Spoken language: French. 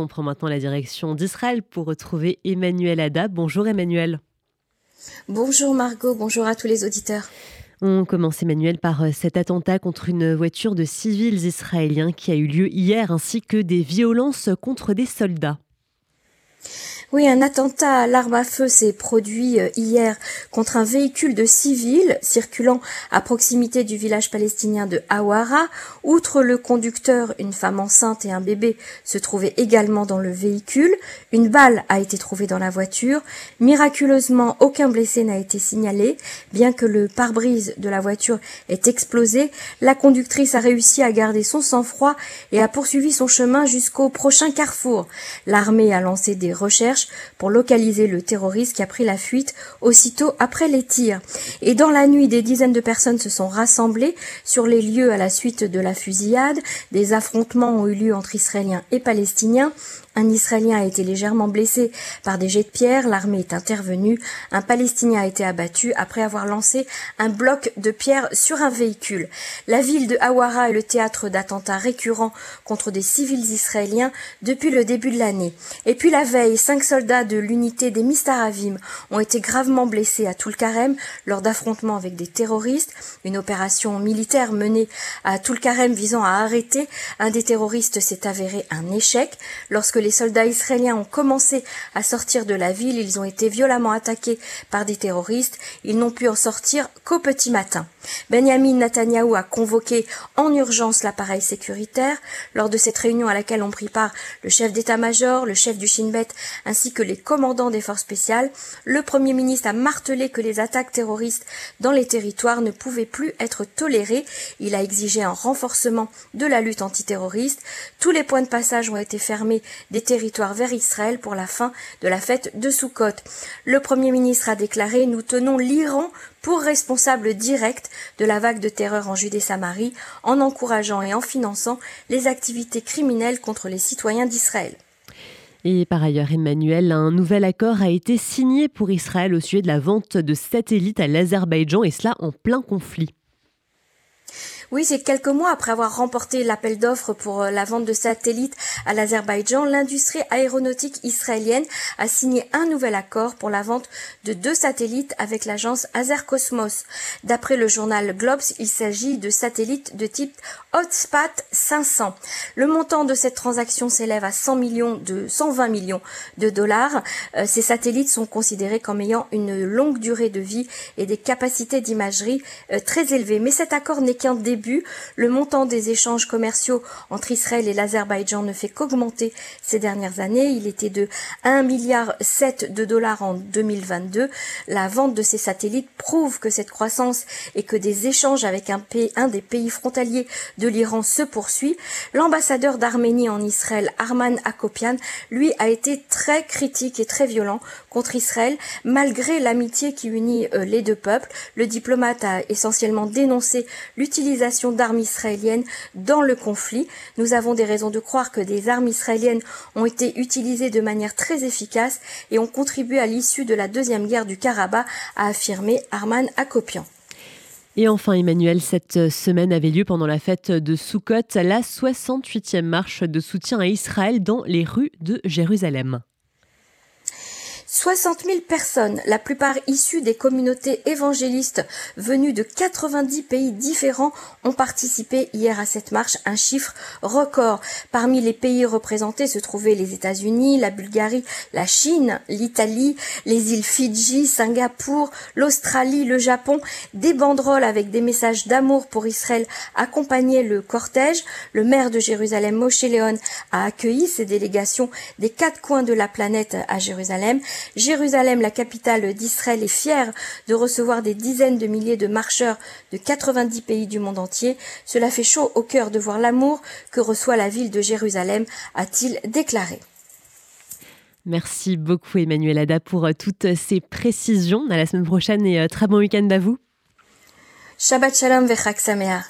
On prend maintenant la direction d'Israël pour retrouver Emmanuel Ada. Bonjour Emmanuel. Bonjour Margot, bonjour à tous les auditeurs. On commence Emmanuel par euh, cet attentat contre une voiture de civils israéliens qui a eu lieu hier ainsi que des violences contre des soldats. Oui, un attentat à l'arme à feu s'est produit euh, hier contre un véhicule de civils circulant à proximité du village palestinien de Hawara. Outre le conducteur, une femme enceinte et un bébé se trouvaient également dans le véhicule. Une balle a été trouvée dans la voiture. Miraculeusement, aucun blessé n'a été signalé. Bien que le pare-brise de la voiture ait explosé, la conductrice a réussi à garder son sang-froid et a poursuivi son chemin jusqu'au prochain carrefour. L'armée a lancé des recherches pour localiser le terroriste qui a pris la fuite aussitôt après les tirs. Et dans la nuit, des dizaines de personnes se sont rassemblées sur les lieux à la suite de la fusillade. Des affrontements ont eu lieu entre Israéliens et Palestiniens. Un Israélien a été légèrement blessé par des jets de pierre. L'armée est intervenue. Un Palestinien a été abattu après avoir lancé un bloc de pierre sur un véhicule. La ville de Hawara est le théâtre d'attentats récurrents contre des civils israéliens depuis le début de l'année. Et puis la veille, cinq soldats de l'unité des Mistaravim ont été gravement blessés à Toulkarem lors d'affrontements avec des terroristes. Une opération militaire menée à Toulkarem visant à arrêter un des terroristes s'est avérée un échec. Lorsque les soldats israéliens ont commencé à sortir de la ville, ils ont été violemment attaqués par des terroristes. Ils n'ont pu en sortir qu'au petit matin. Benjamin Netanyahu a convoqué en urgence l'appareil sécuritaire. Lors de cette réunion à laquelle ont pris part le chef d'état-major, le chef du Shin Bet ainsi que les commandants des forces spéciales, le Premier ministre a martelé que les attaques terroristes dans les territoires ne pouvaient plus être tolérées. Il a exigé un renforcement de la lutte antiterroriste. Tous les points de passage ont été fermés territoires vers Israël pour la fin de la fête de Sukkot. Le Premier ministre a déclaré Nous tenons l'Iran pour responsable direct de la vague de terreur en Judée-Samarie en encourageant et en finançant les activités criminelles contre les citoyens d'Israël. Et par ailleurs, Emmanuel, un nouvel accord a été signé pour Israël au sujet de la vente de satellites à l'Azerbaïdjan et cela en plein conflit. Oui, c'est quelques mois après avoir remporté l'appel d'offres pour euh, la vente de satellites à l'Azerbaïdjan, l'industrie aéronautique israélienne a signé un nouvel accord pour la vente de deux satellites avec l'agence Azercosmos. D'après le journal Globes, il s'agit de satellites de type Hotspot 500. Le montant de cette transaction s'élève à 100 millions de 120 millions de dollars. Euh, ces satellites sont considérés comme ayant une longue durée de vie et des capacités d'imagerie euh, très élevées. Mais cet accord n'est qu'un début le montant des échanges commerciaux entre Israël et l'Azerbaïdjan ne fait qu'augmenter ces dernières années. Il était de 1 milliard 7 de dollars en 2022. La vente de ces satellites prouve que cette croissance et que des échanges avec un, un des pays frontaliers de l'Iran se poursuit. L'ambassadeur d'Arménie en Israël, Arman Akopian, lui a été très critique et très violent Israël malgré l'amitié qui unit euh, les deux peuples. Le diplomate a essentiellement dénoncé l'utilisation d'armes israéliennes dans le conflit. Nous avons des raisons de croire que des armes israéliennes ont été utilisées de manière très efficace et ont contribué à l'issue de la deuxième guerre du Karabakh, a affirmé Arman Akopian. Et enfin, Emmanuel, cette semaine avait lieu pendant la fête de Sukkot la 68e marche de soutien à Israël dans les rues de Jérusalem. 60 000 personnes, la plupart issues des communautés évangélistes venues de 90 pays différents, ont participé hier à cette marche, un chiffre record. Parmi les pays représentés se trouvaient les États-Unis, la Bulgarie, la Chine, l'Italie, les îles Fidji, Singapour, l'Australie, le Japon. Des banderoles avec des messages d'amour pour Israël accompagnaient le cortège. Le maire de Jérusalem, Moshe Leon, a accueilli ces délégations des quatre coins de la planète à Jérusalem. Jérusalem, la capitale d'Israël, est fière de recevoir des dizaines de milliers de marcheurs de 90 pays du monde entier. Cela fait chaud au cœur de voir l'amour que reçoit la ville de Jérusalem, a-t-il déclaré. Merci beaucoup Emmanuel Ada pour euh, toutes ces précisions. À la semaine prochaine et euh, très bon week-end à vous. Shabbat shalom vechak